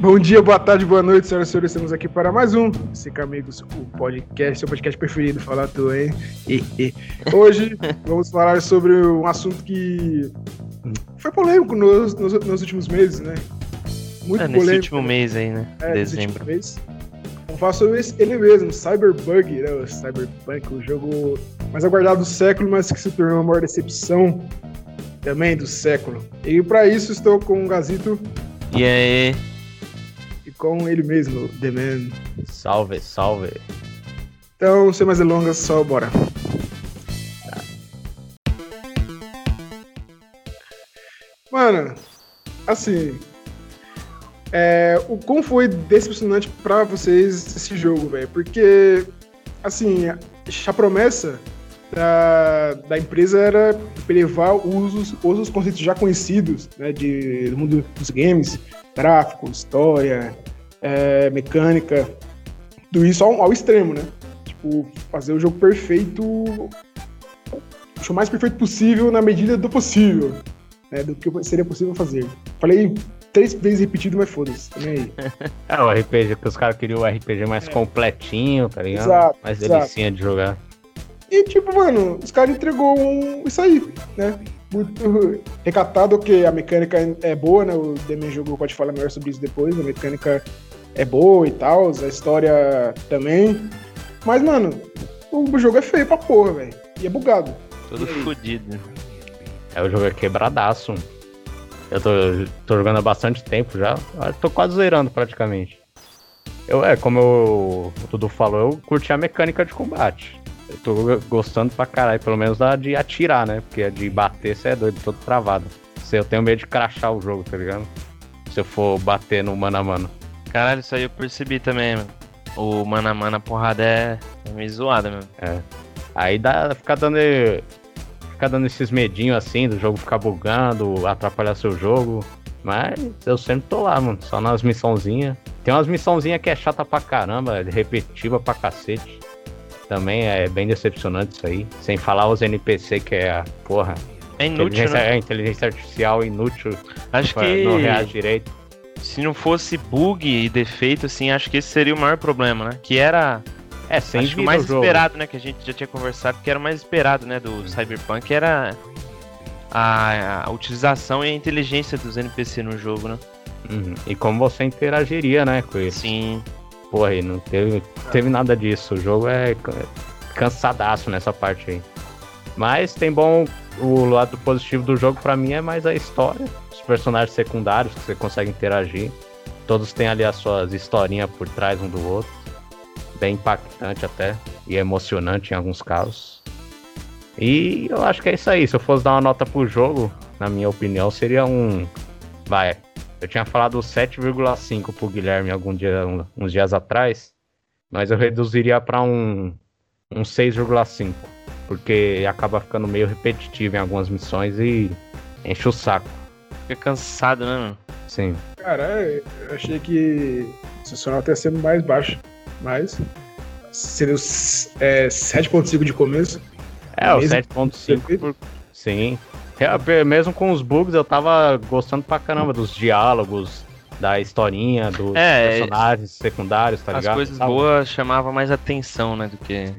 Bom dia, boa tarde, boa noite, senhoras e senhores. Estamos aqui para mais um Cinco Amigos, o podcast, seu podcast preferido, falar tu, hein? Hoje vamos falar sobre um assunto que foi polêmico nos, nos, nos últimos meses, né? Muito é, nesse polêmico. último mês aí, né? É, Dezembro. Mês. Vamos falar sobre ele mesmo, Cyberbug, né? O Cyberpunk, o jogo mais aguardado do século, mas que se tornou a maior decepção também do século. E para isso estou com o Gazito. E aí? Com ele mesmo, The Man. Salve, salve. Então, sem mais delongas, só bora. Mano, assim. É, o como foi decepcionante para vocês esse jogo, velho? Porque, assim, a promessa da, da empresa era levar os, os conceitos já conhecidos né, de, do mundo dos games, gráfico, história, é, mecânica, tudo isso ao, ao, extremo, né? Tipo, fazer o jogo perfeito, o mais perfeito possível na medida do possível, né? Do que seria possível fazer. Falei três vezes repetido, mas foda-se, também aí. é o RPG, que os caras queriam o RPG mais é. completinho, tá ligado? Exato, mais delicinha de jogar. E tipo, mano, os caras entregou um... isso aí, né? muito recatado, que a mecânica é boa, né? O Demian jogou, pode falar melhor sobre isso depois. A mecânica é boa e tal, a história também. Mas, mano, o jogo é feio pra porra, velho. E é bugado. Tudo fodido. É, o jogo é quebradaço. Eu tô, tô jogando há bastante tempo já. Eu tô quase zerando praticamente. Eu, é, como eu, o Dudu falou, eu curti a mecânica de combate. Eu tô gostando pra caralho, pelo menos da de atirar, né? Porque a de bater, você é doido, todo travado. Se eu tenho medo de crachar o jogo, tá ligado? Se eu for bater no mano a mano. Caralho, isso aí eu percebi também, mano. O mano a mano, a porrada é, é meio zoada mesmo. É. Aí dá, ficar dando. Ficar dando esses medinhos assim, do jogo ficar bugando, atrapalhar seu jogo. Mas eu sempre tô lá, mano. Só nas missãozinhas. Tem umas missãozinhas que é chata pra caramba, repetitiva pra cacete. Também é bem decepcionante isso aí. Sem falar os NPC, que é a porra. É inútil. Inteligência, né? É, inteligência artificial inútil. Acho que. Não reage direito. Se não fosse bug e defeito, assim, acho que esse seria o maior problema, né? Que era. É, sem acho que o mais esperado, né? Que a gente já tinha conversado, que era o mais esperado, né? Do Cyberpunk, era a, a utilização e a inteligência dos NPC no jogo, né? Uhum. E como você interagiria, né, com isso. Sim. Porra, aí não teve, teve nada disso. O jogo é cansadaço nessa parte aí. Mas tem bom. O lado positivo do jogo para mim é mais a história, personagens secundários que você consegue interagir. Todos têm ali as suas historinhas por trás um do outro. Bem impactante até. E emocionante em alguns casos. E eu acho que é isso aí. Se eu fosse dar uma nota pro jogo, na minha opinião, seria um. Vai, eu tinha falado 7,5 pro Guilherme algum dia, uns dias atrás, mas eu reduziria para um, um 6,5, porque acaba ficando meio repetitivo em algumas missões e enche o saco. Fica cansado, né, mano? Sim. Cara, eu achei que o sensacional até sendo mais baixo, mas seria é, 7,5 de começo. É, o 7,5 por... Sim, é, mesmo com os bugs, eu tava gostando pra caramba dos diálogos, da historinha, dos é, personagens secundários, tá as ligado? As coisas boas chamavam mais atenção, né, do que...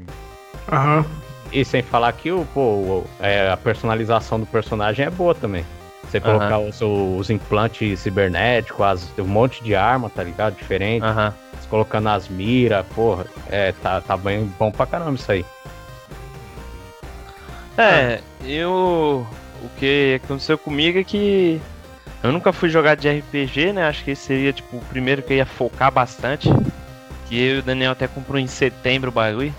Aham. Uhum. E sem falar que o, pô, é, a personalização do personagem é boa também. Você colocar uhum. os, implantes cibernéticos, as, um monte de arma, tá ligado? Diferente. Uhum. Colocando as miras, porra. É, tá, tá bem bom pra caramba isso aí. É, eu o que aconteceu comigo é que eu nunca fui jogar de RPG, né? Acho que esse seria tipo o primeiro que eu ia focar bastante. Que eu e o Daniel até comprou em setembro o bagulho.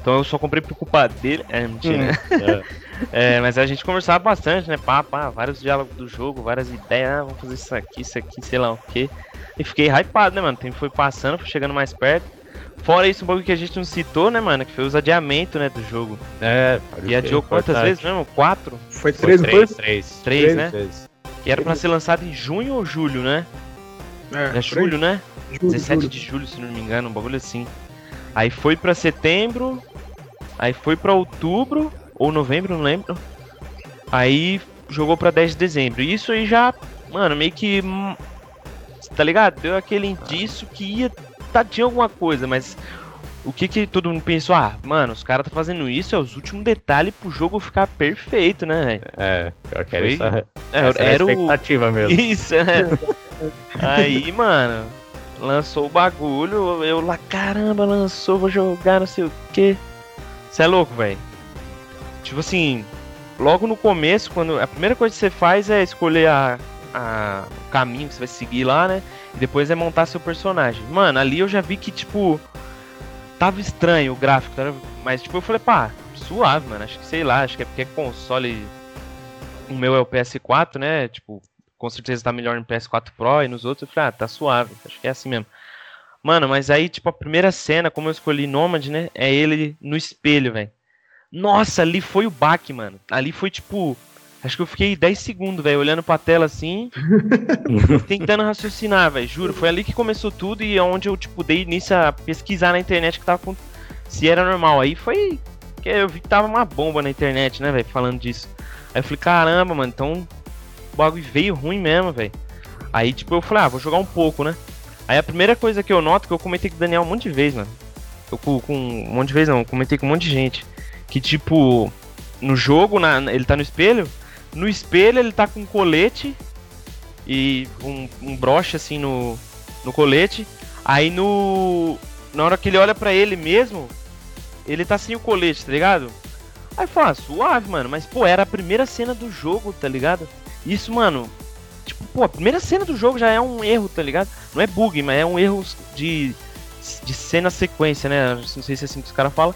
Então eu só comprei por culpa dele. É, mentira, né? é, mas a gente conversava bastante, né? Pá, pá, vários diálogos do jogo, várias ideias. Ah, vamos fazer isso aqui, isso aqui, sei lá o quê. E fiquei hypado, né, mano? O tempo foi passando, foi chegando mais perto. Fora isso, um bagulho que a gente não citou, né, mano? Que foi os adiamentos, né, do jogo. É, E adiou quantas vezes mesmo? Quatro? Foi três, foi três, três, três, né? Três. Que era pra ser lançado em junho ou julho, né? É, é julho, né? Julho, 17 julho. de julho, se não me engano, um bagulho assim. Aí foi pra setembro, aí foi pra outubro, ou novembro, não lembro. Aí jogou pra 10 de dezembro. E isso aí já, mano, meio que tá ligado? Deu aquele indício que ia tá, tinha alguma coisa, mas o que que todo mundo pensou? Ah, mano, os caras tá fazendo isso, é os últimos detalhes pro jogo ficar perfeito, né, velho? É, pior que era Foi- isso. É, Essa era era a o. expectativa mesmo. Isso, é. Aí, mano, lançou o bagulho, eu lá, caramba, lançou, vou jogar, não sei o que. Você é louco, velho. Tipo assim, logo no começo, quando a primeira coisa que você faz é escolher a, a- o caminho que você vai seguir lá, né? E depois é montar seu personagem. Mano, ali eu já vi que, tipo, tava estranho o gráfico, tá? mas tipo, eu falei, pá, suave, mano. Acho que sei lá, acho que é porque é console. O meu é o PS4, né? Tipo, com certeza tá melhor no PS4 Pro e nos outros. Eu falei, ah, tá suave, acho que é assim mesmo. Mano, mas aí, tipo, a primeira cena, como eu escolhi Nomad, né? É ele no espelho, velho. Nossa, ali foi o baque, mano. Ali foi tipo. Acho que eu fiquei 10 segundos, velho, olhando pra tela assim, tentando raciocinar, velho. Juro, foi ali que começou tudo e é onde eu, tipo, dei início a pesquisar na internet que tava com... se era normal. Aí foi. que eu vi que tava uma bomba na internet, né, velho, falando disso. Aí eu falei, caramba, mano, então o bagulho veio ruim mesmo, velho. Aí, tipo, eu falei, ah, vou jogar um pouco, né? Aí a primeira coisa que eu noto, que eu comentei com o Daniel um monte de vezes, mano. Eu com, com um monte de vezes não, eu comentei com um monte de gente. Que tipo, no jogo, na, ele tá no espelho. No espelho ele tá com um colete e um, um broche assim no, no colete. Aí no. Na hora que ele olha pra ele mesmo, ele tá sem o colete, tá ligado? Aí fala, ah, suave, mano. Mas, pô, era a primeira cena do jogo, tá ligado? Isso, mano. Tipo, pô, a primeira cena do jogo já é um erro, tá ligado? Não é bug, mas é um erro de, de cena sequência, né? Não sei se é assim que os caras falam.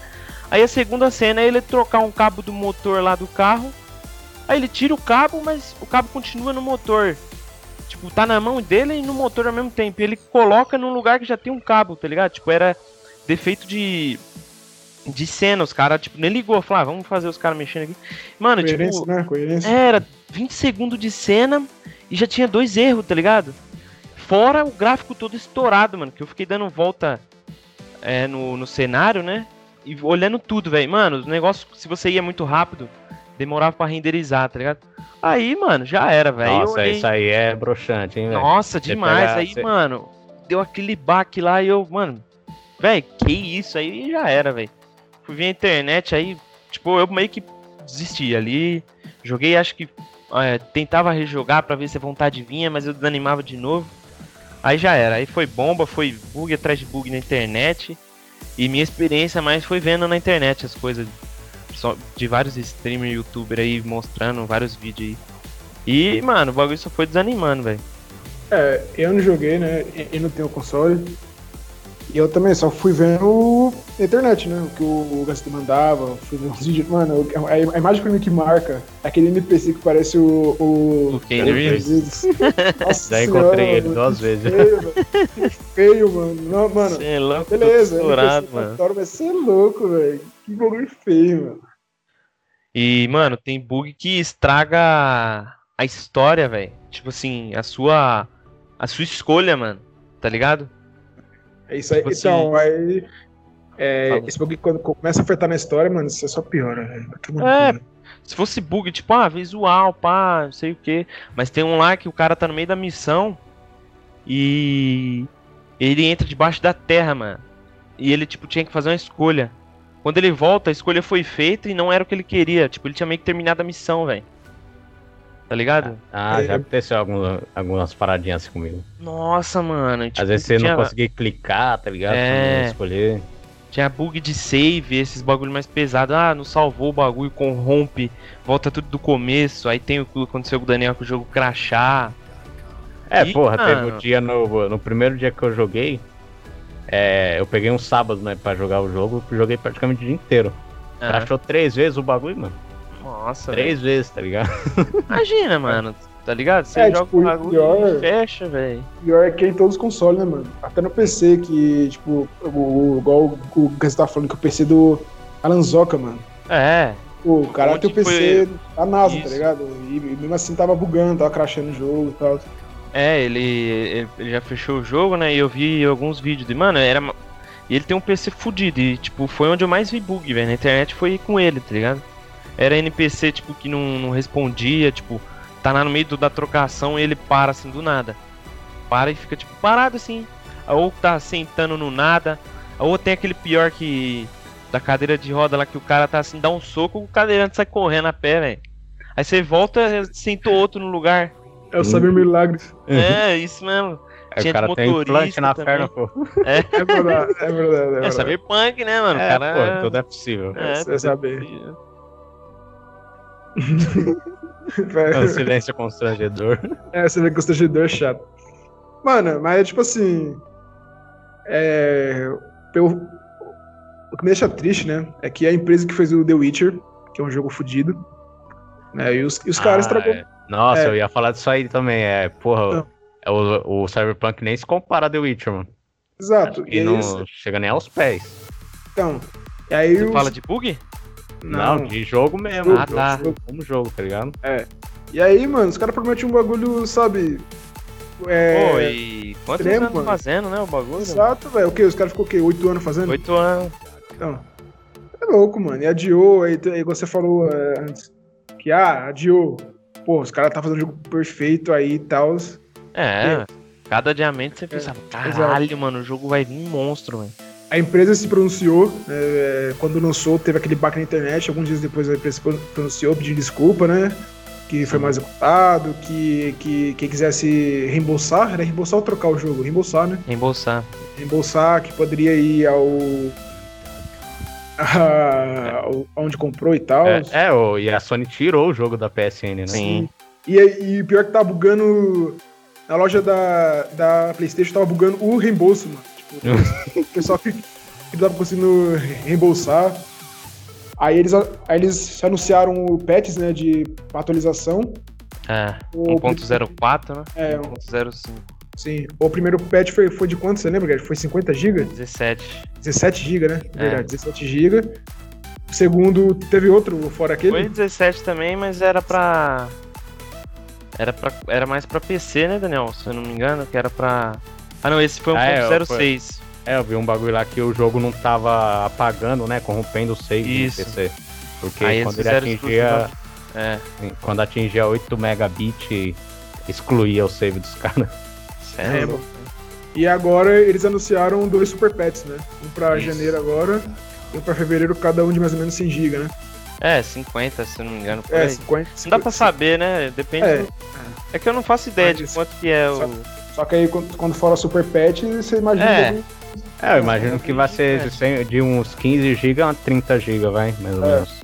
Aí a segunda cena é ele trocar um cabo do motor lá do carro. Aí ele tira o cabo, mas o cabo continua no motor. Tipo, tá na mão dele e no motor ao mesmo tempo. E ele coloca num lugar que já tem um cabo, tá ligado? Tipo, era defeito de. De cena, os caras, tipo, nem ligou, falou, ah, vamos fazer os caras mexendo aqui. Mano, Coerência, tipo, né? Coerência. era 20 segundos de cena e já tinha dois erros, tá ligado? Fora o gráfico todo estourado, mano, que eu fiquei dando volta é, no, no cenário, né? E olhando tudo, velho. Mano, os negócios, se você ia muito rápido, demorava pra renderizar, tá ligado? Aí, mano, já era, velho. Nossa, olhei- isso aí é broxante, hein, velho? Nossa, demais. pegar- aí, você- mano, deu aquele baque lá e eu, mano, velho, que isso aí já era, velho. Fui ver a internet aí, tipo, eu meio que desisti ali. Joguei, acho que é, tentava rejogar pra ver se a vontade vinha, mas eu desanimava de novo. Aí já era, aí foi bomba, foi bug atrás de bug na internet. E minha experiência mais foi vendo na internet as coisas de vários streamers, youtuber aí mostrando vários vídeos aí. E, mano, o bagulho só foi desanimando, velho. É, eu não joguei, né? E não tenho console. E eu também só fui vendo na internet, né? O que o, Gastão mandava, ver uns vídeos. Mano, a, a imagem pra mim que marca é aquele NPC que parece o. O, O Keanu Reeves. Nossa Já encontrei senhora, ele mano, duas vezes. Feio, feio, mano. Não, mano, Cê é louco, beleza. estourado, mano. Mas você é louco, velho. Que bagulho feio, mano. E, mano, tem bug que estraga a história, velho. Tipo assim, a sua. A sua escolha, mano. Tá ligado? É isso aí. Tipo assim- então, aí. É, esse bagulho quando começa a afetar na história, mano, isso é só piora, velho. É, cu. Se fosse bug, tipo, ah, visual, pá, não sei o que. Mas tem um lá que o cara tá no meio da missão e ele entra debaixo da terra, mano. E ele, tipo, tinha que fazer uma escolha. Quando ele volta, a escolha foi feita e não era o que ele queria. Tipo, ele tinha meio que terminado a missão, velho. Tá ligado? Ah, É. já aconteceu algumas, algumas paradinhas assim comigo. Nossa, mano. tipo, Às vezes você tinha, não conseguia clicar, tá ligado? É. Escolher. Tinha bug de save, esses bagulho mais pesado. Ah, não salvou o bagulho, corrompe, volta tudo do começo. Aí tem o que aconteceu com o Daniel com o jogo crachar. É, E, porra, teve mano? o dia no, no primeiro dia que eu joguei. é, eu peguei um sábado, né, pra jogar o jogo, joguei praticamente o dia inteiro. Ah, Crashou três vezes o bagulho, mano. Nossa, Três vezes, tá ligado? Imagina, mano. Tá ligado? Você É, joga tipo, o bagulho pior- e fecha, velho. Pior é que é em todos os consoles, né, mano? Até no PC, que, tipo, o, o- igual o, você tá falando, que o PC do Alan Zoka, mano. É. Pô, o cara tem o PC da NASA, Isso. tá ligado? E, e mesmo assim tava bugando, tava crashando o jogo e tal. É, ele, ele já fechou o jogo, né? E eu vi alguns vídeos de. Mano, era. E ele tem um PC fudido. E, tipo, foi onde eu mais vi bug, velho. Na internet foi com ele, tá ligado? Era NPC, tipo, que não, não respondia, tipo, tá lá no meio do- da trocação e ele para assim do nada. para e fica tipo parado assim. Ou tá sentando no nada. Ou tem aquele pior que. Da cadeira de roda lá que o cara tá assim, dá um soco, o cadeirante sai correndo a pé, velho. Aí você volta, sentou outro no lugar. É o Saber Milagres. É, isso mesmo. Aí Tinha o cara de tem implante motorista na também. perna, pô. É, É verdade, é verdade. É, é verdade. cyberpunk, né, mano? É, cara. pô, tudo é possível. É, É, saber. possível. É um silêncio constrangedor. É, você vê que o constrangedor é chato. Mano, mas tipo assim. É. eu- o que me deixa triste, né? É que a empresa que fez o The Witcher, que é um jogo fodido, né? E os, e os caras Ah, estragou. é. Nossa, É. eu ia falar disso aí também. É, porra, é o, o Cyberpunk nem se compara a The Witcher, mano. Exato. E não eles- chega nem aos pés. Então. E aí Você os- fala de bug? Não, de jogo mesmo. Ah, tá. jogo, como jogo, tá ligado? E aí, mano, os caras prometem um bagulho, sabe? É. Pô, e quantos extremo, anos mano. fazendo, né, o bagulho? Exato, velho. O quê? Os caras ficou o quê? Oito anos fazendo? Oito anos. Então. É louco, mano. E adiou, aí, aí você falou é, antes. Que, ah, adiou. Pô, os caras tá fazendo um jogo perfeito aí e tal. É, cada adiamento você pensava, caralho, mano, o jogo vai vir um monstro, velho. A empresa se pronunciou, é, quando lançou, teve aquele baque na internet, alguns dias depois a empresa se pronunciou pedindo desculpa, né? Que foi mal executado, que, que quem quisesse reembolsar, era reembolsar ou trocar o jogo? Reembolsar, né? Reembolsar. Reembolsar, que poderia ir ao. a- aonde comprou e tal. É, é, o- e a Sony tirou o jogo da PSN, né? Sim. E, e pior que tava bugando. Na loja da, da PlayStation tava bugando o reembolso, mano. O pessoal que, que não tava conseguindo reembolsar. Aí eles, aí eles anunciaram o patches, né, de atualização. É, O, 1.04, né? É, 1.05. sim. O primeiro patch foi, foi de quanto, você lembra, cara? Foi 50 GB? 17. 17 GB, né? É. Verdade, 17 GB. O segundo, teve outro fora aquele? Foi 17 também, mas era pra. Era, pra, era mais pra PC, né, Daniel? Se eu não me engano, que era pra. Ah, não, esse foi Ah, é, 1.06. É, eu vi um bagulho lá que o jogo não tava apagando, né? Corrompendo o save Isso. do PC. Porque Aí quando ele atingia. É, Quando atingia 8 megabit, excluía o save dos caras. sério. É. E agora eles anunciaram dois super pets, né? Um pra Isso. janeiro agora e um pra fevereiro, cada um de mais ou menos 100 GB, né? É, 50, se eu não me engano. É, aí. 50. Não dá pra saber, né? Depende. É. do- É que eu não faço ideia de Mas- quanto que é o. Só que aí quando, quando for a super pet, você imagina. É. que- É, eu imagino que vai ser de, 100 de uns 15 GB a 30 GB, vai, mais ou É. menos.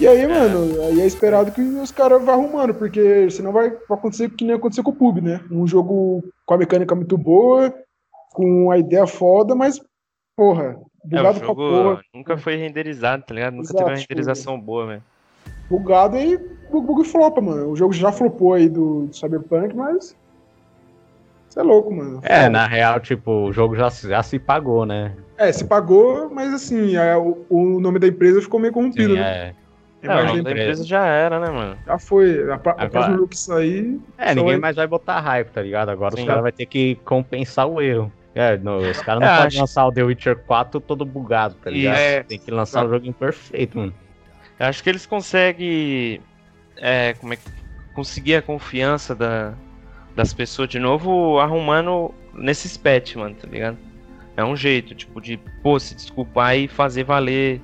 E aí, mano, aí é esperado que os caras vão arrumando, porque senão vai, acontecer que nem aconteceu com o Pub, né? Um jogo com a mecânica muito boa, com a ideia foda, mas, porra, É, o bugado pra jogo porra. nunca foi renderizado, tá ligado? Nunca Exato, teve uma tipo, renderização boa, velho. Bugado e bug, bug flopa, mano. O jogo já flopou aí do, do Cyberpunk, mas. Você é louco, mano. É, na real, tipo, o jogo já, se- já se pagou, né? É, se pagou, mas assim, a- o, o nome da empresa ficou meio corrompido, Sim, né? é. A É, o nome da empresa já era, né, mano? já foi. A, Agora- próximo jogo que sair. É, ninguém vai- mais vai botar hype, tá ligado? Agora Sim. os caras vão ter que compensar o erro. É, no- os caras não É, podem acho- lançar o The Witcher 4 todo bugado, tá ligado? É. Tem que lançar o jogo imperfeito, mano. Eu acho que eles conseguem. É, como é que. Conseguir a confiança da, das pessoas de novo arrumando nesses patch, mano, tá ligado? É um jeito, tipo, de, pô, se desculpar e fazer valer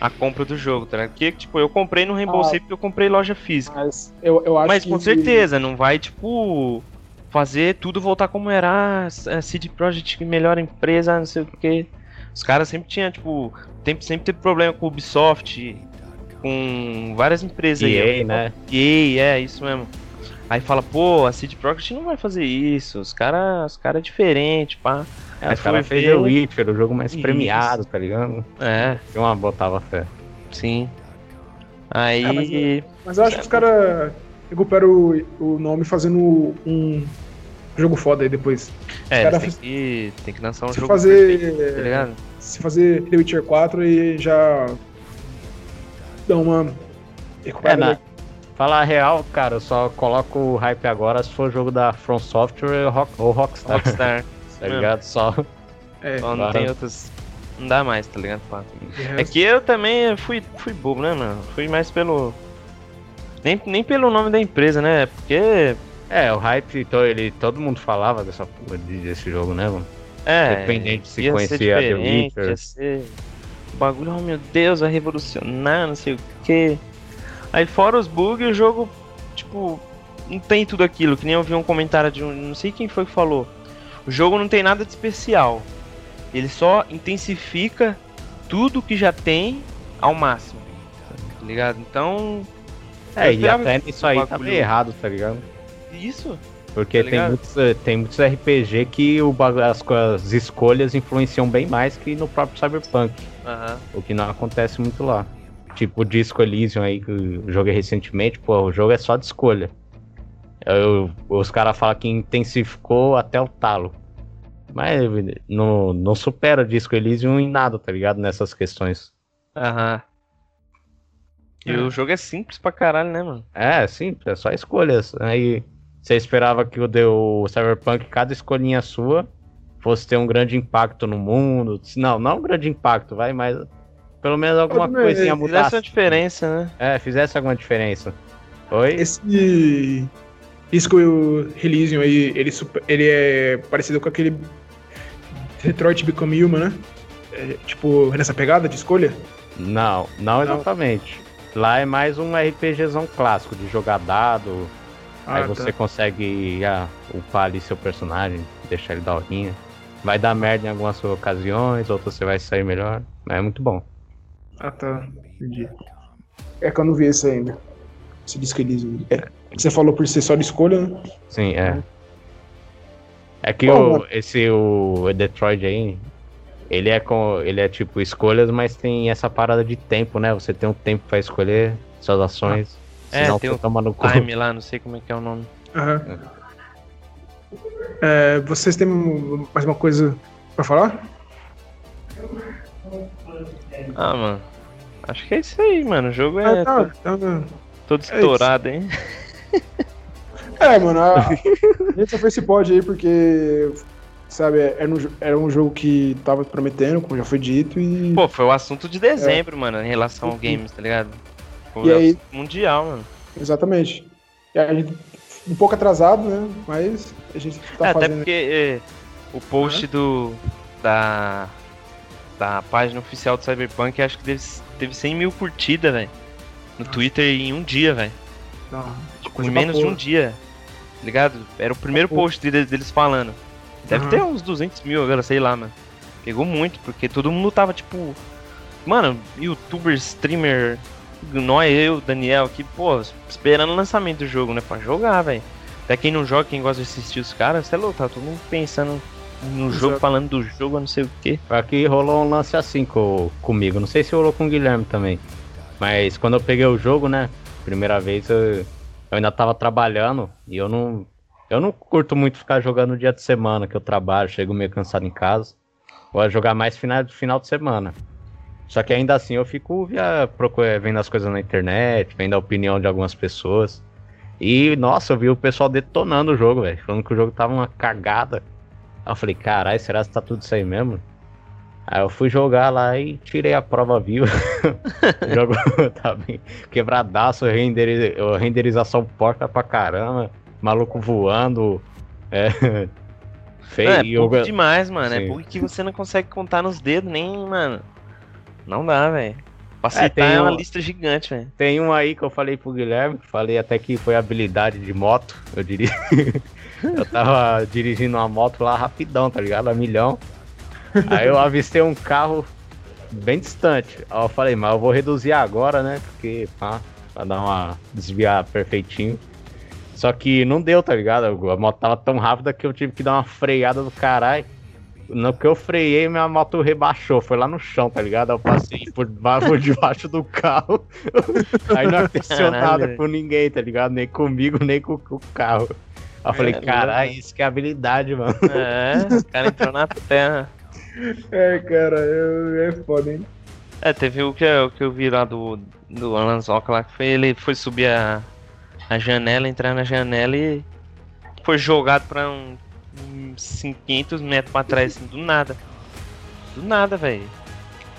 a compra do jogo, tá ligado? Porque, tipo, eu comprei no reembolsei porque eu comprei loja física. Mas eu, eu acho Mas que. com certeza, não vai, tipo, fazer tudo voltar como era a CD Projekt, melhor empresa, não sei o que. Os caras sempre tinham, tipo, tem, sempre teve problema com Ubisoft, com várias empresas aí. EA, né? EA, é, isso mesmo. Aí fala, pô, a CD Projekt não vai fazer isso, os caras os cara é diferente, pá. É, Aí os caras foi fez The ver- Witcher, o jogo mais Isso. premiado, tá ligado? É, Eu uma botava fé. sim. Aí. Ah, mas Mas eu acho que os caras recuperam o, o nome fazendo um jogo foda aí depois. é, cara têm que, tem que lançar um se jogo fazer. perfeito, tá ligado? se fazer The Witcher 4 e já. Dá uma. É, recuperada. na... Falar a real, cara, eu só coloco o hype agora se for jogo da From Software ou, Rock... ou Rockstar, Rockstar. tá ligado? Só. É, Só não tem outros. Não dá mais, tá ligado? É resto- que eu também fui, fui bobo, né, mano? Fui mais pelo. Nem, nem pelo nome da empresa, né? Porque É, o hype, to- ele, todo mundo falava dessa porra de- desse jogo, né, mano? É, Dependente se conhecia The diferente, Witcher. ia ser... O bagulho, oh meu Deus, vai revolucionar, não sei o que. Aí fora os bugs, o jogo, tipo, não tem tudo aquilo, que nem eu vi um comentário de um. Não sei quem foi que falou. O jogo não tem nada de especial. Ele só intensifica tudo que já tem ao máximo. Tá ligado? Então. É, e até que nisso aí tá meio errado, tá ligado? Isso? Porque Tá tem, muitos, eh, tem muitos RPG que o, as, as escolhas influenciam bem mais que no próprio Cyberpunk. Aham. O que não acontece muito lá. Tipo o Disco Elysium aí que eu joguei recentemente, pô, o jogo é só de escolha. Eu- os caras falam que intensificou até o talo. Mas não, não supera o Disco Elysium em nada, tá ligado? Nessas questões. Aham. E É. o jogo é simples pra caralho, né, mano? É, sim, é só escolhas. Aí você esperava que o, de- o Cyberpunk, cada escolhinha sua, fosse ter um grande impacto no mundo. Não, não um grande impacto, vai, mas pelo menos alguma Tudo bem, coisinha fizesse Fizesse mudasse. uma diferença, né? É, fizesse alguma diferença. Oi? Esse Disco Elysium aí, ele, ele é parecido com aquele Detroit Become Human, né? É, tipo, nessa pegada de escolha? Não, não exatamente. Lá é mais um RPGzão clássico, de jogar dado. aí Ah, você tá. consegue ah, upar ali seu personagem, deixar ele da horinha. Vai dar merda em algumas ocasiões, outras você vai sair melhor. Mas é muito bom. Ah, tá. Entendi. É que eu não vi esse ainda. Esse Disco Elysium. É. Você falou por ser só de escolha, né? Sim, é. É que Bom, o, esse o Detroit aí, ele é com ele é tipo escolhas, mas tem essa parada de tempo, né? Você tem um tempo pra escolher suas ações. É, senão tem você um toma no cu. Time lá, não sei como é que é o nome. Aham. É, vocês têm mais uma coisa pra falar? Ah, mano. Acho que é isso aí, mano. O jogo é Ah, tá, todo, tá. todo estourado, hein? É, mano, a, a gente só fez esse pod aí porque, sabe, era um, era um jogo que tava prometendo, como já foi dito, e, Pô, foi o assunto de dezembro, mano, em relação ao games, tá ligado? Foi E o aí- assunto mundial, mano. exatamente. E a gente, um pouco atrasado, né, mas a gente tá É, até fazendo... porque é, o post do da da página oficial do Cyberpunk acho que teve, teve 100 mil curtidas, velho. No Twitter em um dia, velho. Tipo, em menos de um dia. Tá ligado? Era o primeiro Pra post deles, deles falando. Deve Aham. ter uns 200 mil agora, sei lá, mano. Pegou muito, porque todo mundo tava tipo. Mano, youtuber, streamer, nós, eu, Daniel aqui, pô, esperando o lançamento do jogo, né? Pra jogar, velho. Até quem não joga, quem gosta de assistir os caras, você é louco, tá todo mundo pensando no jogo, Exato. falando do jogo, não sei o quê. Aqui rolou um lance assim co- comigo. Não sei se rolou com o Guilherme também. Mas quando eu peguei o jogo, né? Primeira vez eu, eu ainda tava trabalhando e eu não. Eu não curto muito ficar jogando no dia de semana que eu trabalho, chego meio cansado em casa. Vou jogar mais final, final de semana. Só que ainda assim eu fico via, procura- vendo as coisas na internet, vendo a opinião de algumas pessoas. E, nossa, eu vi o pessoal detonando o jogo, velho. Falando que o jogo tava uma cagada. Aí eu falei, caralho, será que tá tudo isso aí mesmo? Aí eu fui jogar lá e tirei a prova viva. o jogo tá bem quebradaço, renderi- renderização porca pra caramba, maluco voando. É. Feio. Não, é demais, mano. É Sim. bug que você não consegue contar nos dedos, nem, mano. Não dá, velho. Pra É, citar tem é uma um- lista gigante, velho. Tem um aí que eu falei pro Guilherme, falei até que foi habilidade de moto, eu diria. eu tava dirigindo uma moto lá rapidão, tá ligado? A milhão. Aí eu avistei um carro bem distante. Aí eu falei, mas eu vou reduzir agora, né? Porque, pá, pra dar uma. desviar perfeitinho. Só que não deu, tá ligado? A moto tava tão rápida que eu tive que dar uma freada do caralho. No que eu freiei, minha moto rebaixou, foi lá no chão, tá ligado? Eu passei por, por debaixo do carro. Aí não aconteceu nada com ninguém, tá ligado? Nem comigo, nem com, com o carro. Aí eu falei, É, caralho, isso que é habilidade, mano. É, o cara entrou na terra. É, cara, eu, é foda, hein? É, teve o que, eu- o que eu vi lá do, do Alan Zoca lá, que foi ele foi subir a, a janela, entrar na janela e foi jogado pra um, 500 metros pra trás, assim, do nada. Do nada, velho.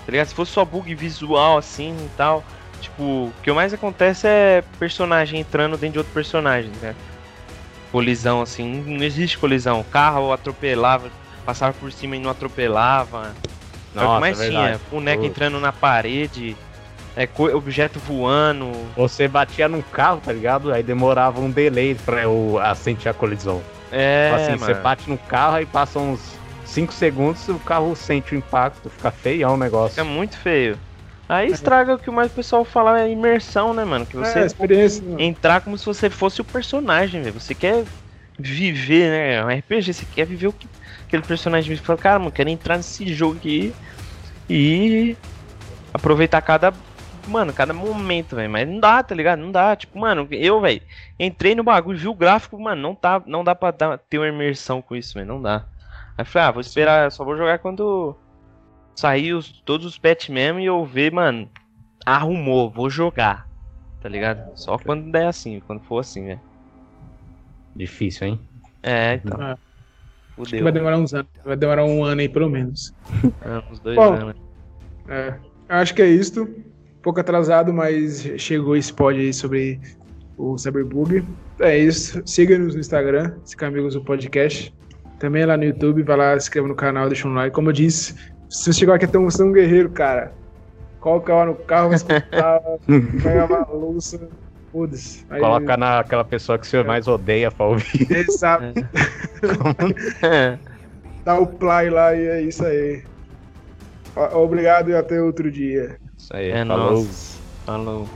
Tá ligado? Se fosse só bug visual, assim e tal. Tipo, o que mais acontece é personagem entrando dentro de outro personagem, né? colisão assim, não existe colisão. O carro atropelava, passava por cima e não atropelava. Nossa, é o que mais é tinha, boneco entrando na parede, é, objeto voando. Você batia num carro, tá ligado? Aí demorava um delay pra eu sentir a colisão. É, assim, mano. você bate no carro e passa uns 5 segundos, o carro sente o impacto, fica feião o negócio. Fica muito feio. Aí estraga o que mais o pessoal fala é imersão, né, mano? Que você é, experiência, entrar como se você fosse o personagem, velho. Você quer viver, né? Um RPG, você quer viver o que aquele personagem. Fala, cara, mano, quero entrar nesse jogo aqui e aproveitar cada. Mano, cada momento, velho. Mas não dá, tá ligado? Não dá. Tipo, mano, eu, velho, entrei no bagulho, vi o gráfico, mano, não, tá, não dá pra dar, ter uma imersão com isso, velho. Não dá. Aí eu falei, ah, vou esperar, só vou jogar quando sair os, todos os patch mesmo e eu ver, mano, arrumou, vou jogar. Tá ligado? Só quando der assim, quando for assim, velho. Difícil, hein? É, então. Ah. Vai demorar uns anos. Vai demorar um ano aí, pelo menos. É, uns dois Bom, anos. É, acho que é isto. Um pouco atrasado, mas chegou esse pod aí sobre o Cyberbug. É isso. Siga-nos no Instagram, Siga Amigos do Podcast. Também lá no YouTube, vai lá, se inscreva no canal, deixa um like. Como eu disse, se você chegar aqui até você é um guerreiro, cara. Coloca lá no carro, vai escutar, pega uma louça. Foda-se. Coloca naquela pessoa que você é. mais odeia pra ouvir. Exato. É. Dá o play lá e é isso aí. Obrigado e até outro dia. Aí, é falou. Falou.